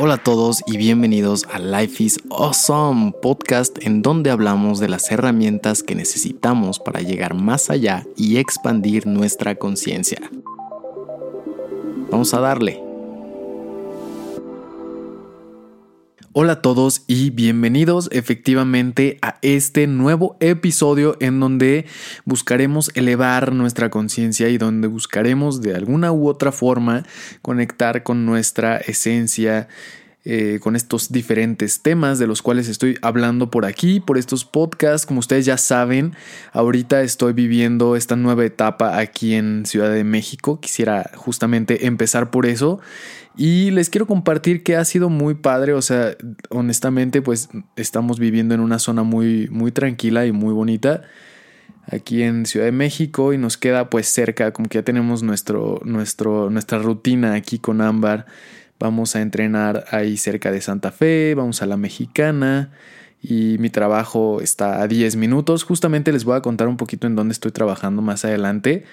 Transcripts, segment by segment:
Hola a todos y bienvenidos a Life is Awesome, podcast en donde hablamos de las herramientas que necesitamos para llegar más allá y expandir nuestra conciencia. Vamos a darle. Hola a todos y bienvenidos efectivamente a este nuevo episodio en donde buscaremos elevar nuestra conciencia y donde buscaremos de alguna u otra forma conectar con nuestra esencia, eh, con estos diferentes temas de los cuales estoy hablando por aquí, por estos podcasts. Como ustedes ya saben, ahorita estoy viviendo esta nueva etapa aquí en Ciudad de México. Quisiera justamente empezar por eso. Y les quiero compartir que ha sido muy padre, o sea, honestamente, pues estamos viviendo en una zona muy, muy tranquila y muy bonita aquí en Ciudad de México y nos queda pues cerca, como que ya tenemos nuestro, nuestro, nuestra rutina aquí con Ámbar. Vamos a entrenar ahí cerca de Santa Fe, vamos a la Mexicana y mi trabajo está a 10 minutos. Justamente les voy a contar un poquito en dónde estoy trabajando más adelante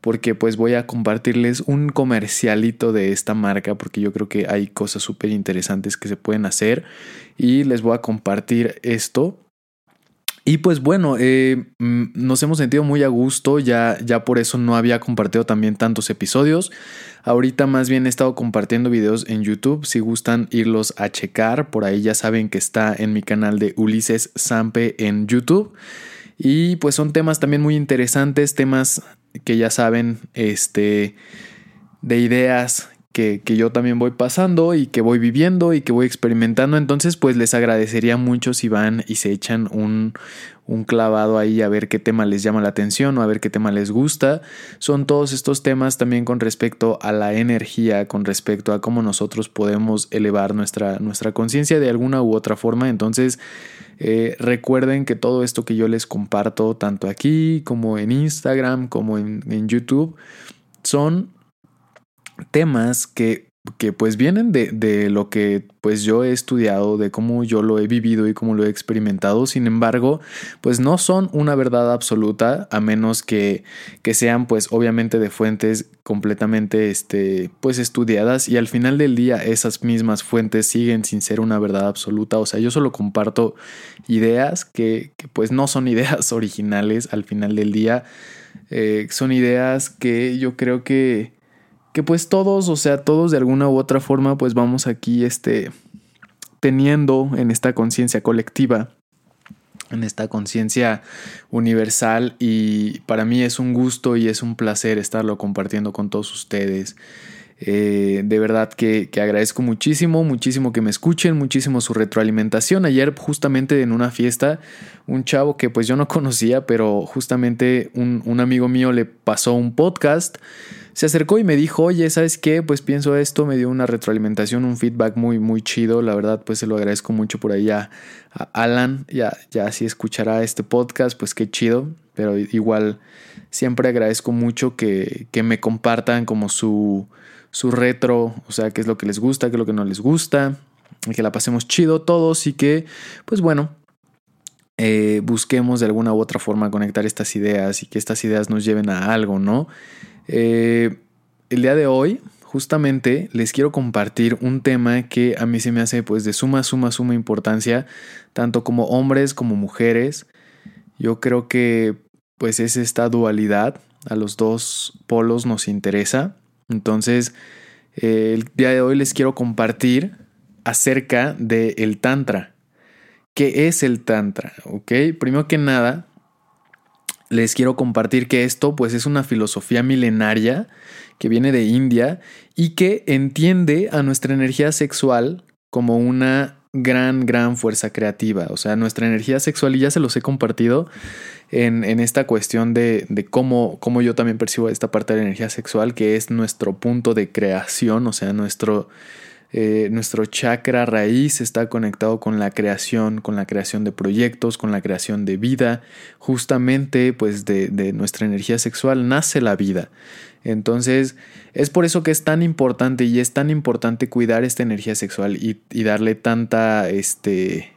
porque pues voy a compartirles un comercialito de esta marca porque yo creo que hay cosas súper interesantes que se pueden hacer y les voy a compartir esto y pues bueno, eh, mm, nos hemos sentido muy a gusto, ya, ya por eso no había compartido también tantos episodios. Ahorita más bien he estado compartiendo videos en YouTube, si gustan irlos a checar, por ahí ya saben que está en mi canal de Ulises Sampe en YouTube. Y pues son temas también muy interesantes, temas que ya saben, este, de ideas que, yo también voy pasando y que voy viviendo y que voy experimentando. Entonces, pues les agradecería mucho si van y se echan un, un clavado ahí a ver qué tema les llama la atención o a ver qué tema les gusta. Son todos estos temas también con respecto a la energía, con respecto a cómo nosotros podemos elevar nuestra, nuestra conciencia de alguna u otra forma. Entonces, eh, recuerden que todo esto que yo les comparto, tanto aquí como en Instagram, como en YouTube, son temas que, que pues vienen de, de, lo que pues yo he estudiado, de cómo yo lo he vivido y cómo lo he experimentado. Sin embargo, pues no son una verdad absoluta, a menos que, que sean pues obviamente de fuentes completamente este, pues estudiadas y al final del día esas mismas fuentes siguen sin ser una verdad absoluta. O sea, yo solo comparto ideas que, que pues no son ideas originales al final del día. Eh, son ideas que yo creo que que pues todos, o sea, todos de alguna u otra forma, pues vamos aquí, este, teniendo en esta conciencia colectiva, en esta conciencia universal y para mí es un gusto y es un placer estarlo compartiendo con todos ustedes. Eh, de verdad que, agradezco muchísimo, muchísimo que me escuchen, muchísimo su retroalimentación. Ayer justamente en una fiesta, un chavo que pues yo no conocía, pero justamente un, un amigo mío le pasó un podcast se acercó y me dijo, oye, ¿sabes qué? Pues pienso esto, me dio una retroalimentación, un feedback muy, muy chido, la verdad, pues se lo agradezco mucho por ahí a, Alan, ya, ya si escuchará este podcast, pues qué chido, pero igual siempre agradezco mucho que, que me compartan como su, su retro, o sea, qué es lo que les gusta, qué es lo que no les gusta, que la pasemos chido todos y que, pues bueno, eh, busquemos de alguna u otra forma conectar estas ideas y que estas ideas nos lleven a algo, ¿no? Eh, el día de hoy, justamente, les quiero compartir un tema que a mí se me hace pues de suma, suma, suma importancia, tanto como hombres como mujeres. Yo creo que pues es esta dualidad, a los dos polos nos interesa. Entonces, eh, el día de hoy les quiero compartir acerca del el Tantra. ¿Qué es el Tantra? ¿Ok? Primero que nada, les quiero compartir que esto pues es una filosofía milenaria que viene de India y que entiende a nuestra energía sexual como una gran, gran fuerza creativa. O sea, nuestra energía sexual, y ya se los he compartido en, esta cuestión de, de, cómo, cómo yo también percibo esta parte de la energía sexual, que es nuestro punto de creación, o sea, nuestro, eh, nuestro chakra raíz está conectado con la creación, con la creación de proyectos, con la creación de vida. Justamente, pues de, nuestra energía sexual nace la vida. Entonces, es por eso que es tan importante y es tan importante cuidar esta energía sexual y, y darle tanta, este,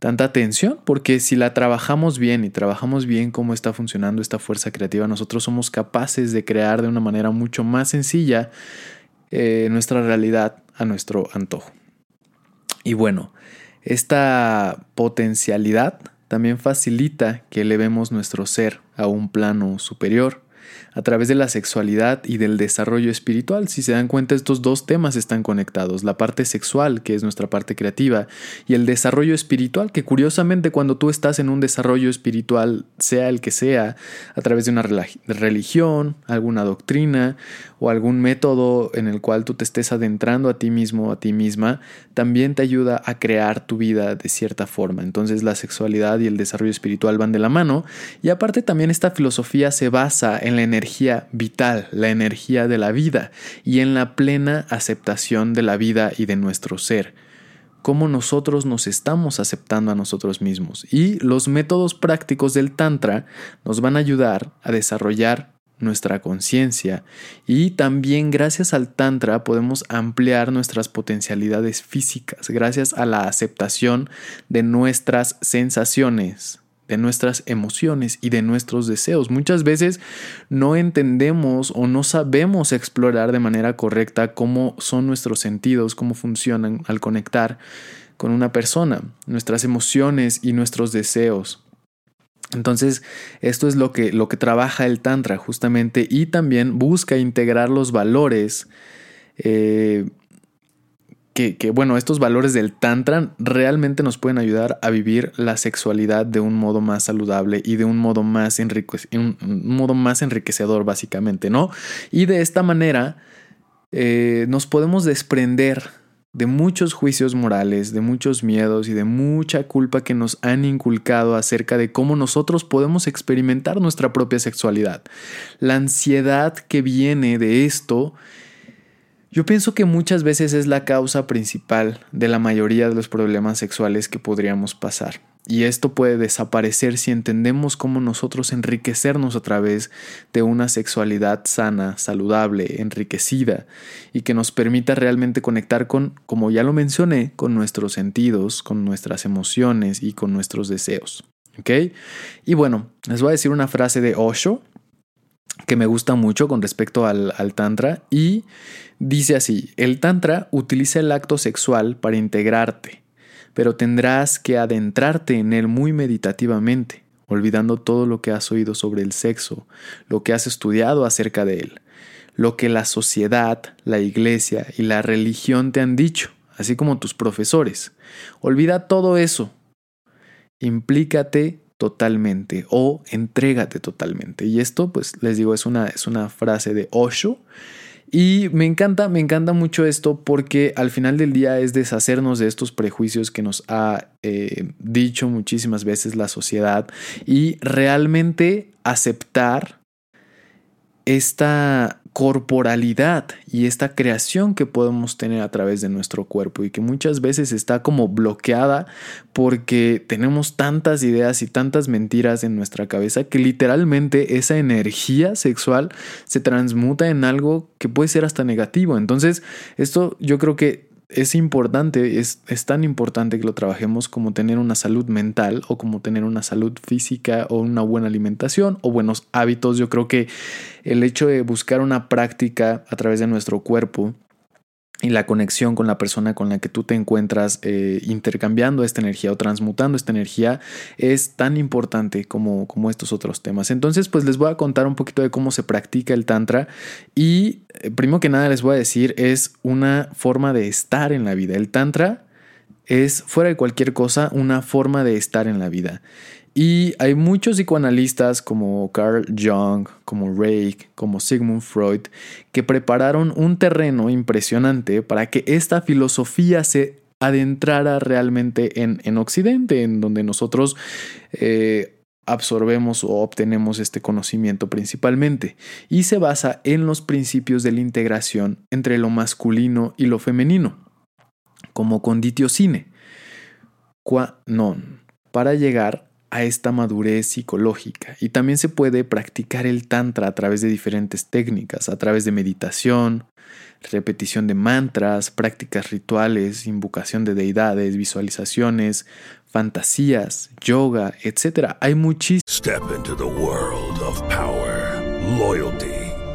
tanta atención, porque si la trabajamos bien y trabajamos bien cómo está funcionando esta fuerza creativa, nosotros somos capaces de crear de una manera mucho más sencilla eh, nuestra realidad a nuestro antojo. Y bueno, esta potencialidad también facilita que elevemos nuestro ser a un plano superior a través de la sexualidad y del desarrollo espiritual. Si se dan cuenta, estos dos temas están conectados, la parte sexual, que es nuestra parte creativa, y el desarrollo espiritual, que curiosamente cuando tú estás en un desarrollo espiritual, sea el que sea, a través de una religión, alguna doctrina o algún método en el cual tú te estés adentrando a ti mismo a ti misma, también te ayuda a crear tu vida de cierta forma. Entonces la sexualidad y el desarrollo espiritual van de la mano, y aparte también esta filosofía se basa en la energía vital, la energía de la vida y en la plena aceptación de la vida y de nuestro ser. Cómo nosotros nos estamos aceptando a nosotros mismos. Y los métodos prácticos del Tantra nos van a ayudar a desarrollar nuestra conciencia y también gracias al Tantra podemos ampliar nuestras potencialidades físicas gracias a la aceptación de nuestras sensaciones de nuestras emociones y de nuestros deseos. Muchas veces no entendemos o no sabemos explorar de manera correcta cómo son nuestros sentidos, cómo funcionan al conectar con una persona, nuestras emociones y nuestros deseos. Entonces, esto es lo que, lo que trabaja el Tantra justamente y también busca integrar los valores eh, que, bueno, estos valores del Tantra realmente nos pueden ayudar a vivir la sexualidad de un modo más saludable y de un modo más, un, modo más enriquecedor, básicamente, ¿no? Y de esta manera eh, nos podemos desprender de muchos juicios morales, de muchos miedos y de mucha culpa que nos han inculcado acerca de cómo nosotros podemos experimentar nuestra propia sexualidad. La ansiedad que viene de esto yo pienso que muchas veces es la causa principal de la mayoría de los problemas sexuales que podríamos pasar. Y esto puede desaparecer si entendemos cómo nosotros enriquecernos a través de una sexualidad sana, saludable, enriquecida y que nos permita realmente conectar con, como ya lo mencioné, con nuestros sentidos, con nuestras emociones y con nuestros deseos. ¿Ok? Y bueno, les voy a decir una frase de Osho que me gusta mucho con respecto al, al Tantra y Dice así, el Tantra utiliza el acto sexual para integrarte, pero tendrás que adentrarte en él muy meditativamente, olvidando todo lo que has oído sobre el sexo, lo que has estudiado acerca de él, lo que la sociedad, la iglesia y la religión te han dicho, así como tus profesores. Olvida todo eso. Implícate totalmente o entrégate totalmente. Y esto, pues les digo, es una, es una frase de Osho y me encanta, me encanta mucho esto porque al final del día es deshacernos de estos prejuicios que nos ha eh, dicho muchísimas veces la sociedad y realmente aceptar esta corporalidad y esta creación que podemos tener a través de nuestro cuerpo y que muchas veces está como bloqueada porque tenemos tantas ideas y tantas mentiras en nuestra cabeza que literalmente esa energía sexual se transmuta en algo que puede ser hasta negativo. Entonces, esto yo creo que es importante, es, es, tan importante que lo trabajemos como tener una salud mental o como tener una salud física o una buena alimentación o buenos hábitos. Yo creo que el hecho de buscar una práctica a través de nuestro cuerpo y la conexión con la persona con la que tú te encuentras eh, intercambiando esta energía o transmutando esta energía es tan importante como, como estos otros temas. Entonces, pues les voy a contar un poquito de cómo se practica el tantra y eh, primero que nada les voy a decir es una forma de estar en la vida. El tantra es, fuera de cualquier cosa, una forma de estar en la vida. Y hay muchos psicoanalistas como Carl Jung, como Reich, como Sigmund Freud, que prepararon un terreno impresionante para que esta filosofía se adentrara realmente en, en Occidente, en donde nosotros eh, absorbemos o obtenemos este conocimiento principalmente, y se basa en los principios de la integración entre lo masculino y lo femenino, como conditio sine, qua non, para llegar a esta madurez psicológica. Y también se puede practicar el tantra a través de diferentes técnicas, a través de meditación, repetición de mantras, prácticas rituales, invocación de deidades, visualizaciones, fantasías, yoga, etc. Hay muchísimos. Step into the world of power, loyalty,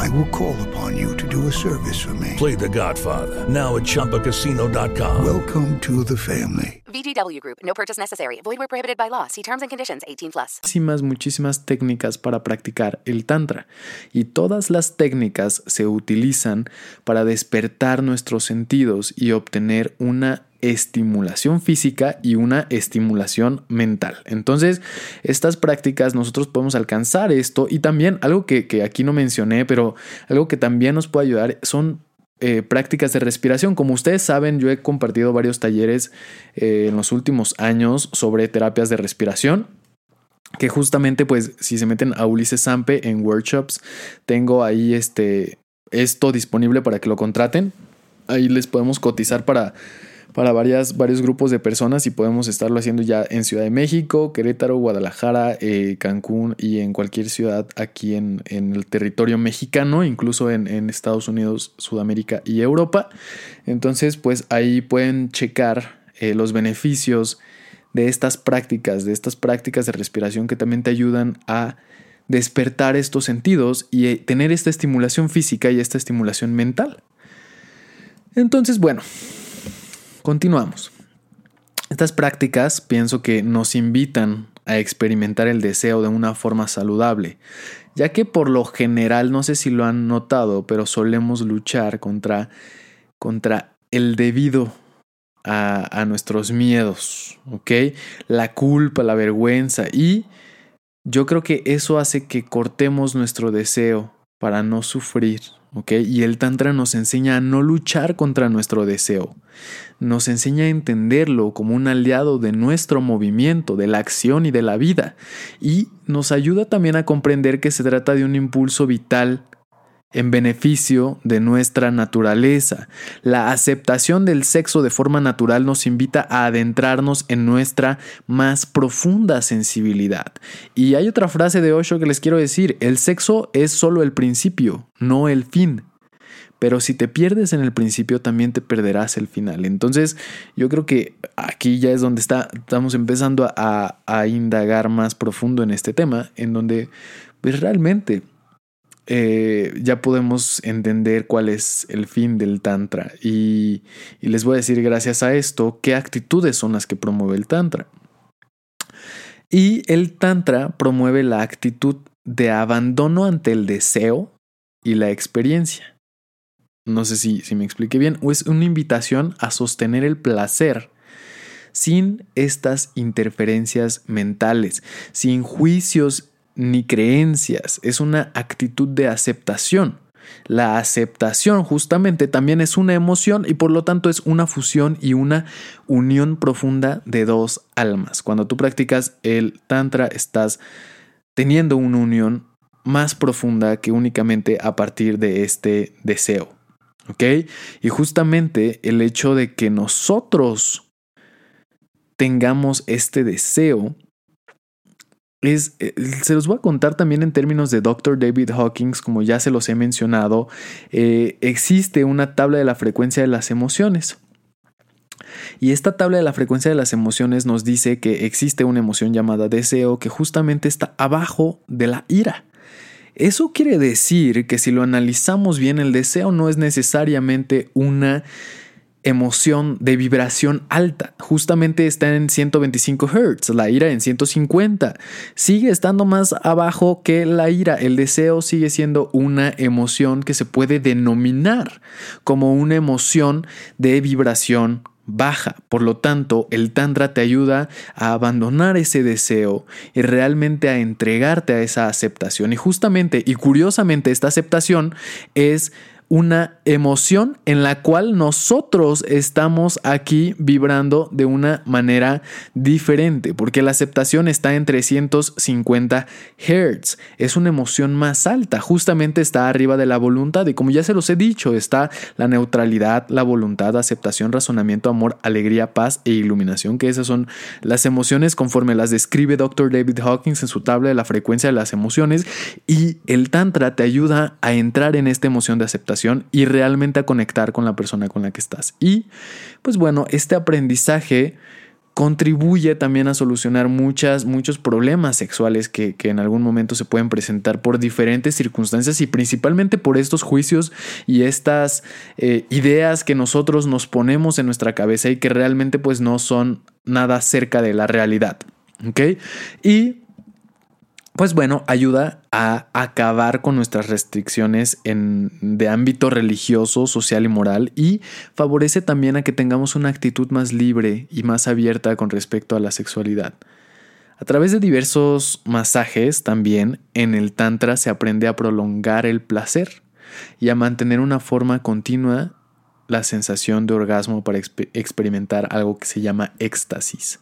I will call upon you to do a service for me. Play The Godfather now at ChumbaCasino.com. Welcome to the family. VGW Group. No purchase necessary. Void where prohibited by law. See terms and conditions. 18 plus. muchísimas, muchísimas técnicas para practicar el tantra y todas las técnicas se utilizan para despertar nuestros sentidos y obtener una estimulación física y una estimulación mental. Entonces, estas prácticas nosotros podemos alcanzar esto y también algo que, que aquí no mencioné, pero algo que también nos puede ayudar son eh, prácticas de respiración. Como ustedes saben, yo he compartido varios talleres eh, en los últimos años sobre terapias de respiración. Que justamente, pues, si se meten a Ulises Sampe en workshops, tengo ahí este, esto disponible para que lo contraten. Ahí les podemos cotizar para para varias, varios grupos de personas y podemos estarlo haciendo ya en Ciudad de México, Querétaro, Guadalajara, eh, Cancún y en cualquier ciudad aquí en, el territorio mexicano, incluso en, Estados Unidos, Sudamérica y Europa. Entonces, pues ahí pueden checar eh, los beneficios de estas prácticas, de estas prácticas de respiración que también te ayudan a despertar estos sentidos y eh, tener esta estimulación física y esta estimulación mental. Entonces, bueno, Continuamos. Estas prácticas pienso que nos invitan a experimentar el deseo de una forma saludable, ya que por lo general, no sé si lo han notado, pero solemos luchar contra, contra el debido a, a nuestros miedos, ¿ok? La culpa, la vergüenza y yo creo que eso hace que cortemos nuestro deseo para no sufrir, ¿ok? Y el Tantra nos enseña a no luchar contra nuestro deseo. Nos enseña a entenderlo como un aliado de nuestro movimiento, de la acción y de la vida. Y nos ayuda también a comprender que se trata de un impulso vital en beneficio de nuestra naturaleza. La aceptación del sexo de forma natural nos invita a adentrarnos en nuestra más profunda sensibilidad. Y hay otra frase de Osho que les quiero decir, el sexo es solo el principio, no el fin. Pero si te pierdes en el principio, también te perderás el final. Entonces, yo creo que aquí ya es donde está, estamos empezando a, a indagar más profundo en este tema, en donde pues realmente eh, ya podemos entender cuál es el fin del Tantra. Y, y les voy a decir, gracias a esto, qué actitudes son las que promueve el Tantra. Y el Tantra promueve la actitud de abandono ante el deseo y la experiencia. No sé si, si me expliqué bien, o es una invitación a sostener el placer sin estas interferencias mentales, sin juicios ni creencias, es una actitud de aceptación. La aceptación justamente también es una emoción y por lo tanto es una fusión y una unión profunda de dos almas. Cuando tú practicas el tantra estás teniendo una unión más profunda que únicamente a partir de este deseo. ¿Ok? Y justamente el hecho de que nosotros tengamos este deseo es, eh, se los voy a contar también en términos de Dr. David Hawkins, como ya se los he mencionado, eh, existe una tabla de la frecuencia de las emociones. Y esta tabla de la frecuencia de las emociones nos dice que existe una emoción llamada deseo que justamente está abajo de la ira. Eso quiere decir que si lo analizamos bien, el deseo no es necesariamente una emoción de vibración alta. Justamente está en 125 Hz, la ira en 150. Sigue estando más abajo que la ira. El deseo sigue siendo una emoción que se puede denominar como una emoción de vibración baja. Por lo tanto, el Tantra te ayuda a abandonar ese deseo y realmente a entregarte a esa aceptación. Y justamente y curiosamente esta aceptación es una emoción en la cual nosotros estamos aquí vibrando de una manera diferente, porque la aceptación está en 350 Hz. Es una emoción más alta, justamente está arriba de la voluntad y como ya se los he dicho, está la neutralidad, la voluntad, aceptación, razonamiento, amor, alegría, paz e iluminación, que esas son las emociones conforme las describe Dr. David Hawkins en su tabla de la frecuencia de las emociones y el Tantra te ayuda a entrar en esta emoción de aceptación y realmente a conectar con la persona con la que estás. Y pues bueno, este aprendizaje contribuye también a solucionar muchas, muchos problemas sexuales que, en algún momento se pueden presentar por diferentes circunstancias y principalmente por estos juicios y estas eh, ideas que nosotros nos ponemos en nuestra cabeza y que realmente pues no son nada cerca de la realidad. ¿Ok? Y pues bueno, ayuda a acabar con nuestras restricciones en, de ámbito religioso, social y moral y favorece también a que tengamos una actitud más libre y más abierta con respecto a la sexualidad. A través de diversos masajes también en el Tantra se aprende a prolongar el placer y a mantener una forma continua la sensación de orgasmo para experimentar algo que se llama éxtasis.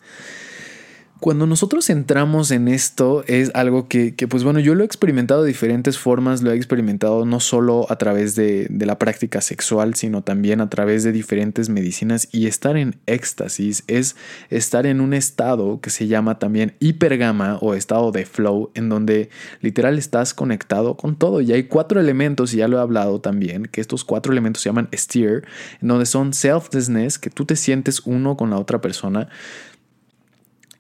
Cuando nosotros entramos en esto es algo que, pues bueno, yo lo he experimentado de diferentes formas, lo he experimentado no solo a través de, de, la práctica sexual, sino también a través de diferentes medicinas y estar en éxtasis es estar en un estado que se llama también hipergama o estado de flow, en donde literal estás conectado con todo. Y hay cuatro elementos, y ya lo he hablado también, que estos cuatro elementos se llaman steer, en donde son selflessness, que tú te sientes uno con la otra persona,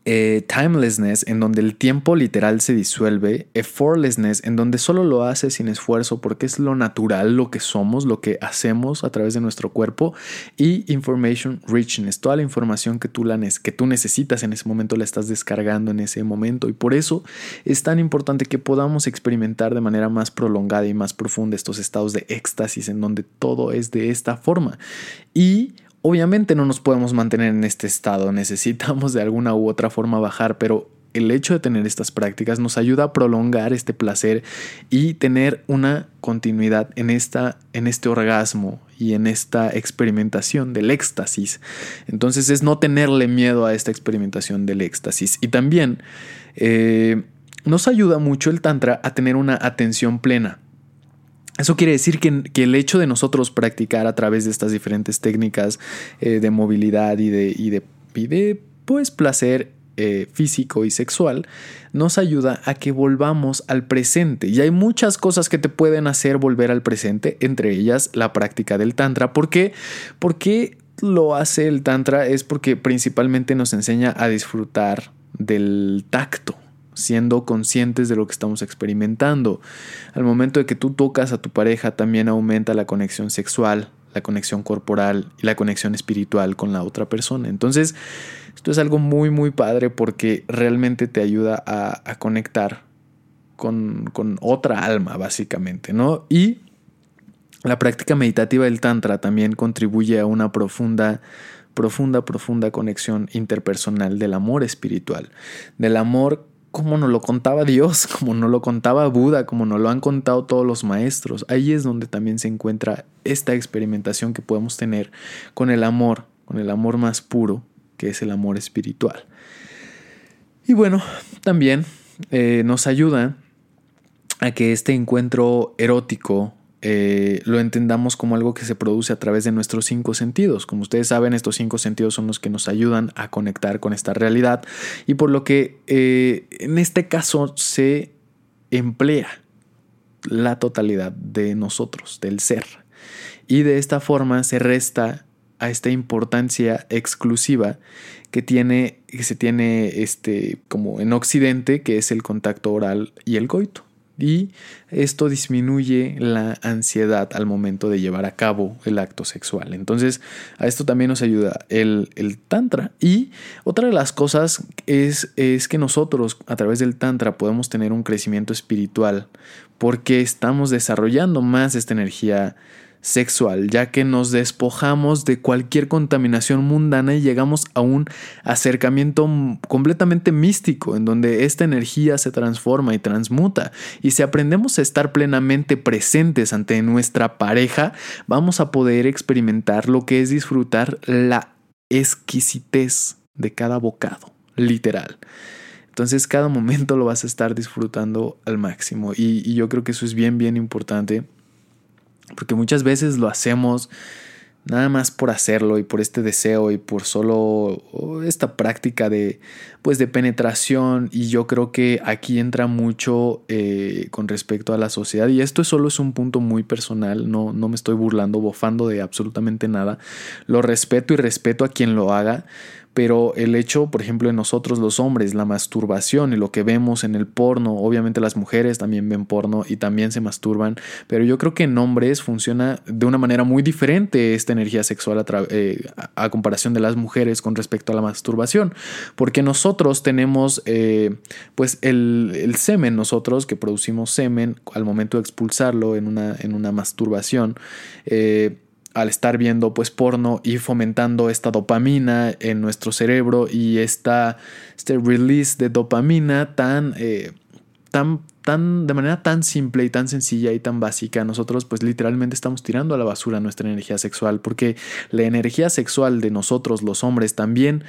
eh, timelessness, en donde el tiempo literal se disuelve, effortlessness, en donde solo lo hace sin esfuerzo porque es lo natural, lo que somos, lo que hacemos a través de nuestro cuerpo, y information richness, toda la información que tú, la que tú necesitas en ese momento la estás descargando en ese momento, y por eso es tan importante que podamos experimentar de manera más prolongada y más profunda estos estados de éxtasis en donde todo es de esta forma. Y Obviamente no nos podemos mantener en este estado, necesitamos de alguna u otra forma bajar, pero el hecho de tener estas prácticas nos ayuda a prolongar este placer y tener una continuidad en, esta, en este orgasmo y en esta experimentación del éxtasis. Entonces es no tenerle miedo a esta experimentación del éxtasis. Y también eh, nos ayuda mucho el tantra a tener una atención plena. Eso quiere decir que, el hecho de nosotros practicar a través de estas diferentes técnicas eh, de movilidad y de, pues, placer eh, físico y sexual nos ayuda a que volvamos al presente. Y hay muchas cosas que te pueden hacer volver al presente, entre ellas la práctica del Tantra. ¿Por qué? Porque lo hace el Tantra es porque principalmente nos enseña a disfrutar del tacto siendo conscientes de lo que estamos experimentando. Al momento de que tú tocas a tu pareja también aumenta la conexión sexual, la conexión corporal y la conexión espiritual con la otra persona. Entonces, esto es algo muy, muy padre porque realmente te ayuda a, conectar con, con, otra alma, básicamente, ¿no? Y la práctica meditativa del Tantra también contribuye a una profunda profunda, profunda conexión interpersonal del amor espiritual, del amor como nos lo contaba Dios, como nos lo contaba Buda, como nos lo han contado todos los maestros. Ahí es donde también se encuentra esta experimentación que podemos tener con el amor, con el amor más puro, que es el amor espiritual. Y bueno, también eh, nos ayuda a que este encuentro erótico eh, lo entendamos como algo que se produce a través de nuestros cinco sentidos. Como ustedes saben, estos cinco sentidos son los que nos ayudan a conectar con esta realidad y por lo que eh, en este caso se emplea la totalidad de nosotros, del ser. Y de esta forma se resta a esta importancia exclusiva que tiene que se tiene este como en occidente que es el contacto oral y el coito y esto disminuye la ansiedad al momento de llevar a cabo el acto sexual. Entonces a esto también nos ayuda el, el tantra y otra de las cosas es, es que nosotros a través del tantra podemos tener un crecimiento espiritual porque estamos desarrollando más esta energía sexual, ya que nos despojamos de cualquier contaminación mundana y llegamos a un acercamiento completamente místico, en donde esta energía se transforma y transmuta. Y si aprendemos a estar plenamente presentes ante nuestra pareja, vamos a poder experimentar lo que es disfrutar la exquisitez de cada bocado, literal. Entonces cada momento lo vas a estar disfrutando al máximo y, y yo creo que eso es bien, bien importante porque muchas veces lo hacemos nada más por hacerlo y por este deseo y por solo esta práctica de pues de penetración. Y yo creo que aquí entra mucho eh, con respecto a la sociedad. Y esto solo es un punto muy personal no, no me estoy burlando bofando de absolutamente nada. Lo respeto y respeto a quien lo haga pero el hecho, por ejemplo, en nosotros los hombres, la masturbación y lo que vemos en el porno, obviamente las mujeres también ven porno y también se masturban, pero yo creo que en hombres funciona de una manera muy diferente esta energía sexual a, eh, comparación de las mujeres con respecto a la masturbación, porque nosotros tenemos eh, pues el, el, semen, nosotros que producimos semen al momento de expulsarlo en una, en una masturbación, eh, al estar viendo pues porno y fomentando esta dopamina en nuestro cerebro y esta, este release de dopamina tan, eh, tan, tan, de manera tan simple y tan sencilla y tan básica, nosotros pues literalmente estamos tirando a la basura nuestra energía sexual porque la energía sexual de nosotros los hombres también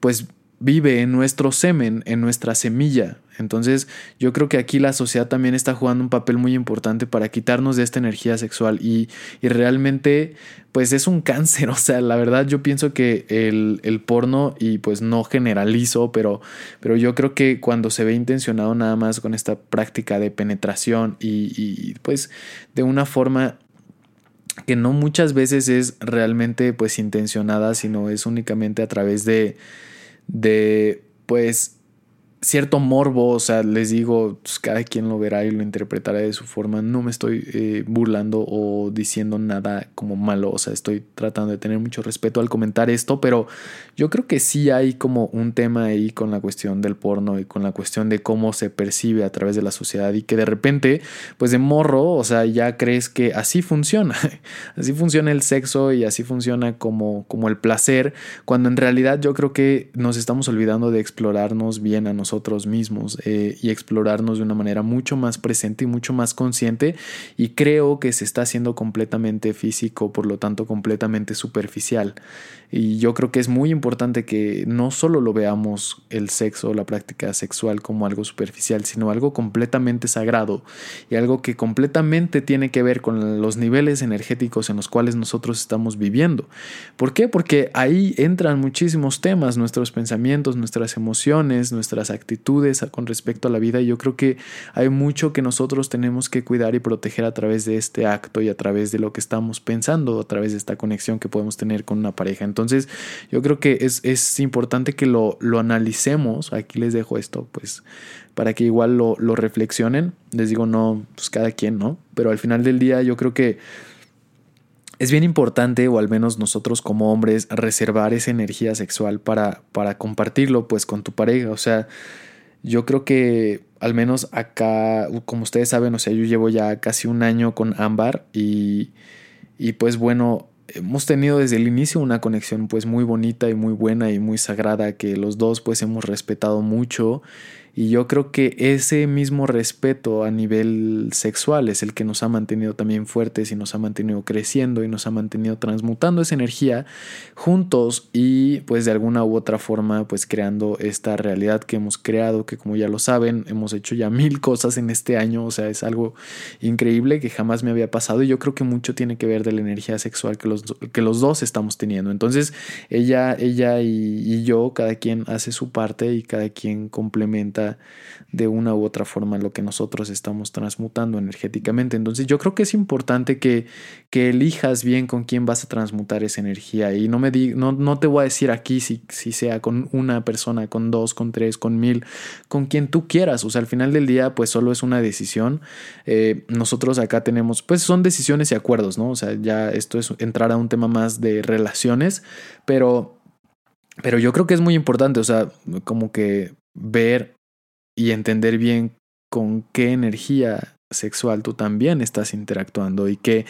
pues vive en nuestro semen, en nuestra semilla. Entonces yo creo que aquí la sociedad también está jugando un papel muy importante para quitarnos de esta energía sexual y, y realmente pues es un cáncer. O sea, la verdad yo pienso que el, el, porno y pues no generalizo, pero, pero yo creo que cuando se ve intencionado nada más con esta práctica de penetración y, y pues de una forma que no muchas veces es realmente pues intencionada, sino es únicamente a través de de pues cierto morbo, o sea, les digo, pues, cada quien lo verá y lo interpretará de su forma. No me estoy eh, burlando o diciendo nada como malo, o sea, estoy tratando de tener mucho respeto al comentar esto, pero yo creo que sí hay como un tema ahí con la cuestión del porno y con la cuestión de cómo se percibe a través de la sociedad y que de repente, pues de morro, o sea, ya crees que así funciona, así funciona el sexo y así funciona como, como el placer, cuando en realidad yo creo que nos estamos olvidando de explorarnos bien a nosotros nosotros mismos eh, y explorarnos de una manera mucho más presente y mucho más consciente y creo que se está haciendo completamente físico, por lo tanto completamente superficial. Y yo creo que es muy importante que no solo lo veamos el sexo, la práctica sexual como algo superficial, sino algo completamente sagrado y algo que completamente tiene que ver con los niveles energéticos en los cuales nosotros estamos viviendo. ¿Por qué? Porque ahí entran muchísimos temas, nuestros pensamientos, nuestras emociones, nuestras actitudes con respecto a la vida y yo creo que hay mucho que nosotros tenemos que cuidar y proteger a través de este acto y a través de lo que estamos pensando, a través de esta conexión que podemos tener con una pareja. Entonces yo creo que es, es importante que lo, lo analicemos, aquí les dejo esto pues para que igual lo, lo reflexionen, les digo no, pues cada quien, ¿no? Pero al final del día yo creo que es bien importante, o al menos nosotros como hombres, reservar esa energía sexual para, para compartirlo pues con tu pareja. O sea, yo creo que al menos acá, como ustedes saben, o sea, yo llevo ya casi un año con Ámbar y, y pues bueno, hemos tenido desde el inicio una conexión pues muy bonita y muy buena y muy sagrada que los dos pues hemos respetado mucho y yo creo que ese mismo respeto a nivel sexual es el que nos ha mantenido también fuertes y nos ha mantenido creciendo y nos ha mantenido transmutando esa energía juntos y pues de alguna u otra forma pues creando esta realidad que hemos creado que como ya lo saben hemos hecho ya mil cosas en este año. O sea es algo increíble que jamás me había pasado y yo creo que mucho tiene que ver de la energía sexual que los, que los dos estamos teniendo. Entonces ella, ella y, y yo cada quien hace su parte y cada quien complementa de una u otra forma lo que nosotros estamos transmutando energéticamente. Entonces yo creo que es importante que, que elijas bien con quién vas a transmutar esa energía y no, me di, no, no te voy a decir aquí si, si sea con una persona, con dos, con tres, con mil, con quien tú quieras. O sea, al final del día pues solo es una decisión. Eh, nosotros acá tenemos pues son decisiones y acuerdos, ¿no? O sea, ya esto es entrar a un tema más de relaciones, pero... Pero yo creo que es muy importante, o sea, como que ver y entender bien con qué energía sexual tú también estás interactuando y que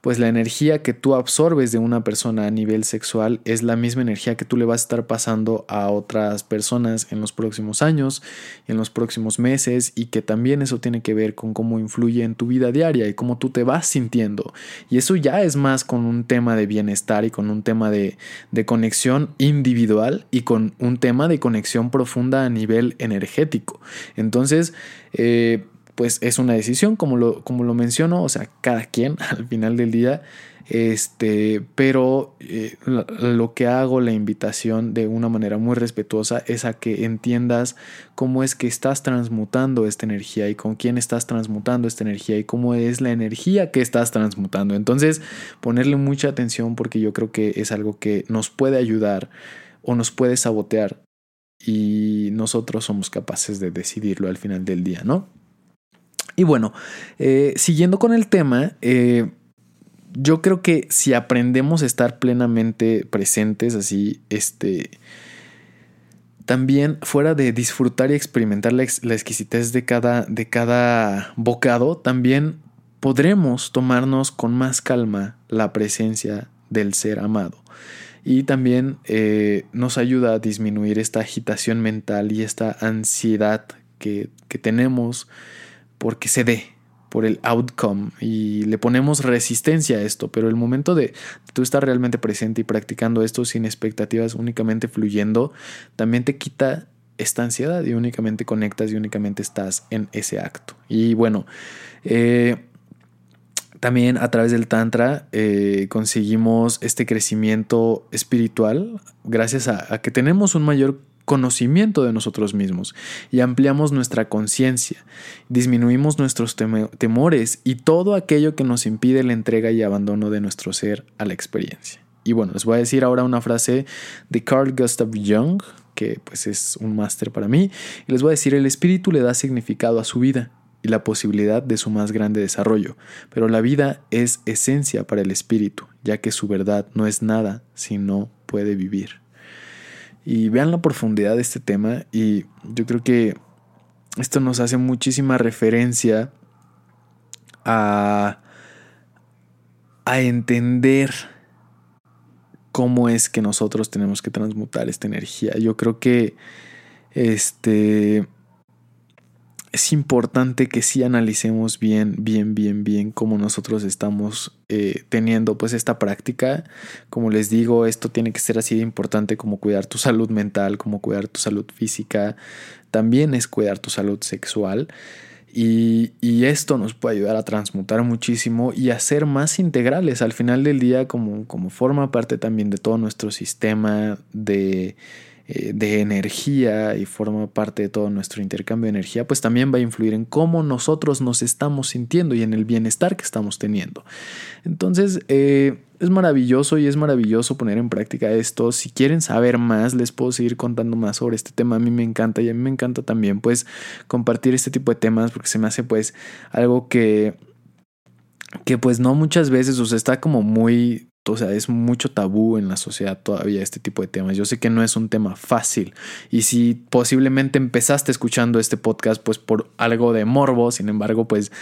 pues la energía que tú absorbes de una persona a nivel sexual es la misma energía que tú le vas a estar pasando a otras personas en los próximos años, en los próximos meses y que también eso tiene que ver con cómo influye en tu vida diaria y cómo tú te vas sintiendo. Y eso ya es más con un tema de bienestar y con un tema de, de conexión individual y con un tema de conexión profunda a nivel energético. Entonces, eh, pues es una decisión, como lo, como lo menciono, o sea, cada quien al final del día, este, pero eh, lo, que hago, la invitación de una manera muy respetuosa es a que entiendas cómo es que estás transmutando esta energía y con quién estás transmutando esta energía y cómo es la energía que estás transmutando. Entonces, ponerle mucha atención porque yo creo que es algo que nos puede ayudar o nos puede sabotear y nosotros somos capaces de decidirlo al final del día, ¿no? Y bueno, eh, siguiendo con el tema, eh, yo creo que si aprendemos a estar plenamente presentes, así, este, también fuera de disfrutar y experimentar la, exquisitez de cada, de cada bocado, también podremos tomarnos con más calma la presencia del ser amado. Y también eh, nos ayuda a disminuir esta agitación mental y esta ansiedad que, que tenemos porque se dé, por el outcome y le ponemos resistencia a esto, pero el momento de tú estar realmente presente y practicando esto sin expectativas, únicamente fluyendo, también te quita esta ansiedad y únicamente conectas y únicamente estás en ese acto. Y bueno, eh, también a través del Tantra eh, conseguimos este crecimiento espiritual gracias a, que tenemos un mayor conocimiento de nosotros mismos y ampliamos nuestra conciencia, disminuimos nuestros temores y todo aquello que nos impide la entrega y abandono de nuestro ser a la experiencia. Y bueno, les voy a decir ahora una frase de Carl Gustav Jung, que pues es un máster para mí, y les voy a decir, el espíritu le da significado a su vida y la posibilidad de su más grande desarrollo, pero la vida es esencia para el espíritu, ya que su verdad no es nada si no puede vivir y vean la profundidad de este tema y yo creo que esto nos hace muchísima referencia a, a entender cómo es que nosotros tenemos que transmutar esta energía. Yo creo que este es importante que sí analicemos bien, bien, bien, bien cómo nosotros estamos eh, teniendo pues esta práctica. Como les digo, esto tiene que ser así de importante como cuidar tu salud mental, como cuidar tu salud física, también es cuidar tu salud sexual. Y, y, esto nos puede ayudar a transmutar muchísimo y a ser más integrales al final del día como, como forma parte también de todo nuestro sistema de eh, de energía y forma parte de todo nuestro intercambio de energía, pues también va a influir en cómo nosotros nos estamos sintiendo y en el bienestar que estamos teniendo. Entonces, eh, es maravilloso y es maravilloso poner en práctica esto. Si quieren saber más, les puedo seguir contando más sobre este tema. A mí me encanta y a mí me encanta también pues compartir este tipo de temas porque se me hace pues algo que que pues no muchas veces, o sea, está como muy o sea, es mucho tabú en la sociedad todavía este tipo de temas. Yo sé que no es un tema fácil y si posiblemente empezaste escuchando este podcast pues por algo de morbo, sin embargo pues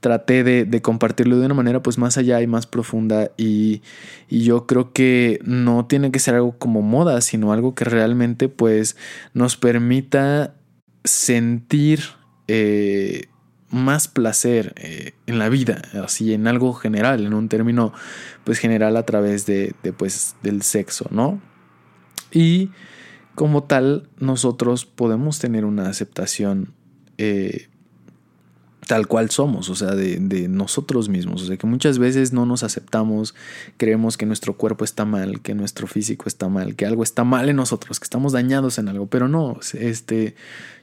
traté de, compartirlo de una manera pues más allá y más profunda y, yo creo que no tiene que ser algo como moda, sino algo que realmente pues nos permita sentir... Eh, más placer eh, en la vida, así en algo general, en un término pues general a través de, pues, del sexo, ¿no? Y como tal, nosotros podemos tener una aceptación eh, tal cual somos, o sea, de, nosotros mismos. O sea, que muchas veces no nos aceptamos, creemos que nuestro cuerpo está mal, que nuestro físico está mal, que algo está mal en nosotros, que estamos dañados en algo, pero no, este,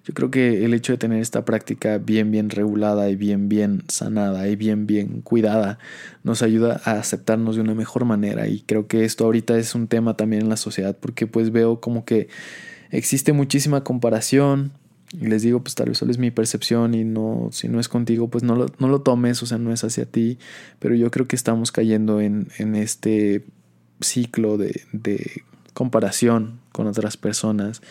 yo creo que el hecho de tener esta práctica bien, bien regulada y bien, bien sanada y bien, bien cuidada nos ayuda a aceptarnos de una mejor manera y creo que esto ahorita es un tema también en la sociedad porque pues veo como que existe muchísima comparación, y les digo, pues tal vez solo es mi percepción y no, si no es contigo, pues no lo, no lo tomes, o sea, no es hacia ti, pero yo creo que estamos cayendo en, en este ciclo de, de comparación con otras personas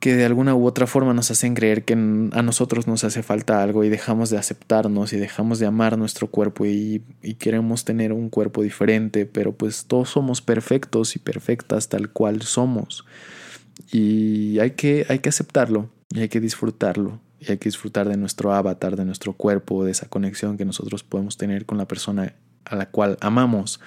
que de alguna u otra forma nos hacen creer que a nosotros nos hace falta algo y dejamos de aceptarnos y dejamos de amar nuestro cuerpo y, y, queremos tener un cuerpo diferente, pero pues todos somos perfectos y perfectas tal cual somos. Y hay que, hay que aceptarlo y hay que disfrutarlo. Y hay que disfrutar de nuestro avatar, de nuestro cuerpo, de esa conexión que nosotros podemos tener con la persona a la cual amamos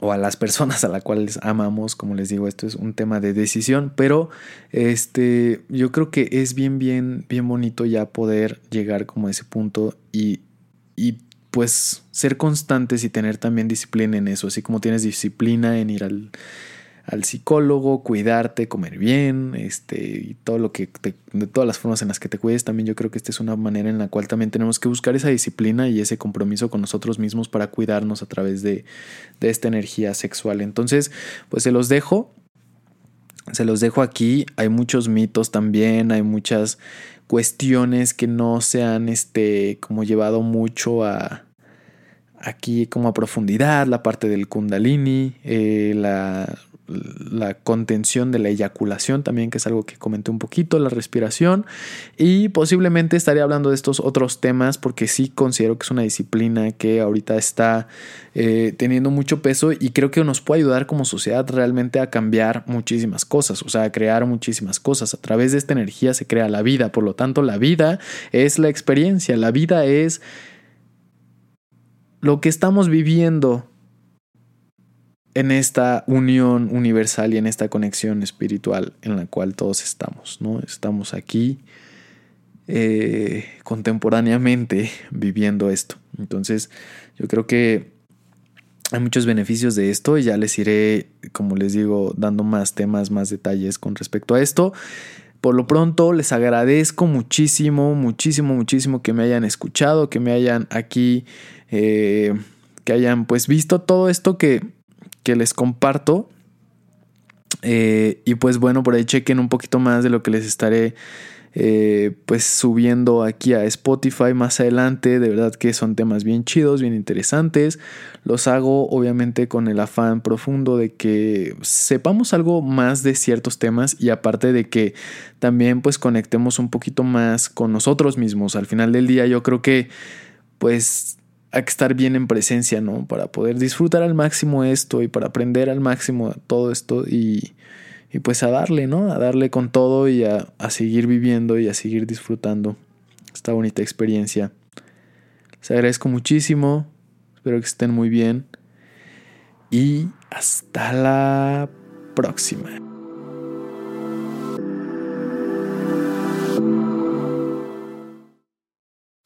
o a las personas a las cuales amamos, como les digo, esto es un tema de decisión, pero este yo creo que es bien bien bien bonito ya poder llegar como a ese punto y, y pues ser constantes y tener también disciplina en eso, así como tienes disciplina en ir al al psicólogo, cuidarte, comer bien, este, y todo lo que de todas las formas en las que te cuides, también yo creo que esta es una manera en la cual también tenemos que buscar esa disciplina y ese compromiso con nosotros mismos para cuidarnos a través de, de esta energía sexual. Entonces, pues se los dejo, se los dejo aquí, hay muchos mitos también, hay muchas cuestiones que no se han, este, como llevado mucho a, aquí como a profundidad, la parte del kundalini, eh, la la contención de la eyaculación también, que es algo que comenté un poquito, la respiración. Y posiblemente estaré hablando de estos otros temas porque sí considero que es una disciplina que ahorita está eh, teniendo mucho peso y creo que nos puede ayudar como sociedad realmente a cambiar muchísimas cosas, o sea, a crear muchísimas cosas. A través de esta energía se crea la vida, por lo tanto la vida es la experiencia, la vida es lo que estamos viviendo en esta unión universal y en esta conexión espiritual en la cual todos estamos, ¿no? Estamos aquí eh, contemporáneamente viviendo esto. Entonces, yo creo que hay muchos beneficios de esto y ya les iré, como les digo, dando más temas, más detalles con respecto a esto. Por lo pronto, les agradezco muchísimo, muchísimo, muchísimo que me hayan escuchado, que me hayan aquí, eh, que hayan pues visto todo esto que que les comparto. Eh, y pues bueno, por ahí chequen un poquito más de lo que les estaré eh, pues subiendo aquí a Spotify más adelante. De verdad que son temas bien chidos, bien interesantes. Los hago obviamente con el afán profundo de que sepamos algo más de ciertos temas y aparte de que también pues conectemos un poquito más con nosotros mismos. Al final del día yo creo que pues que estar bien en presencia, ¿no? Para poder disfrutar al máximo esto y para aprender al máximo todo esto y, y pues a darle, ¿no? A darle con todo y a, a, seguir viviendo y a seguir disfrutando esta bonita experiencia. Les agradezco muchísimo, espero que estén muy bien y hasta la próxima.